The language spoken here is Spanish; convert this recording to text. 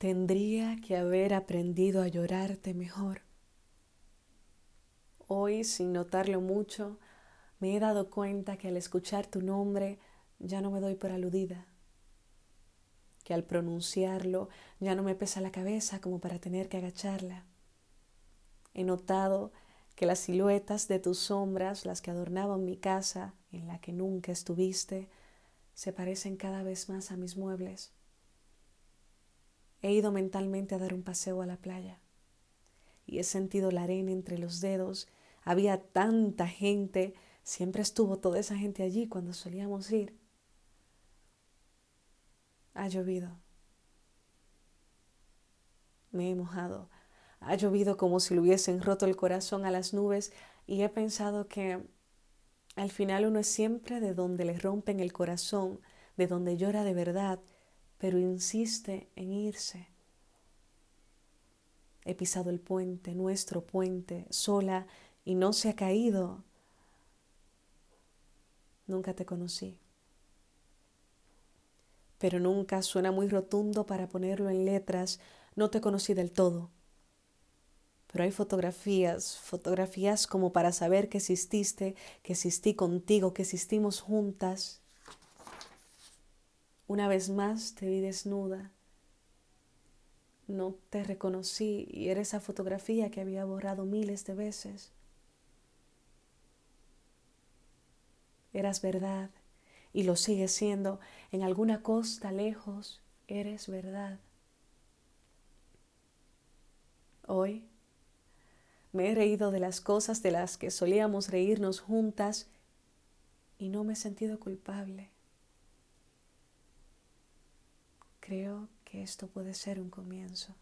Tendría que haber aprendido a llorarte mejor. Hoy, sin notarlo mucho, me he dado cuenta que al escuchar tu nombre ya no me doy por aludida, que al pronunciarlo ya no me pesa la cabeza como para tener que agacharla. He notado que las siluetas de tus sombras, las que adornaban mi casa en la que nunca estuviste, se parecen cada vez más a mis muebles. He ido mentalmente a dar un paseo a la playa y he sentido la arena entre los dedos. Había tanta gente, siempre estuvo toda esa gente allí cuando solíamos ir. Ha llovido. Me he mojado. Ha llovido como si le hubiesen roto el corazón a las nubes y he pensado que al final uno es siempre de donde le rompen el corazón, de donde llora de verdad, pero insiste en irse. He pisado el puente, nuestro puente, sola y no se ha caído. Nunca te conocí. Pero nunca suena muy rotundo para ponerlo en letras. No te conocí del todo. Pero hay fotografías, fotografías como para saber que exististe, que existí contigo, que existimos juntas. Una vez más te vi desnuda. No te reconocí y era esa fotografía que había borrado miles de veces. Eras verdad y lo sigues siendo. En alguna costa lejos eres verdad. Hoy me he reído de las cosas de las que solíamos reírnos juntas y no me he sentido culpable. Creo que esto puede ser un comienzo.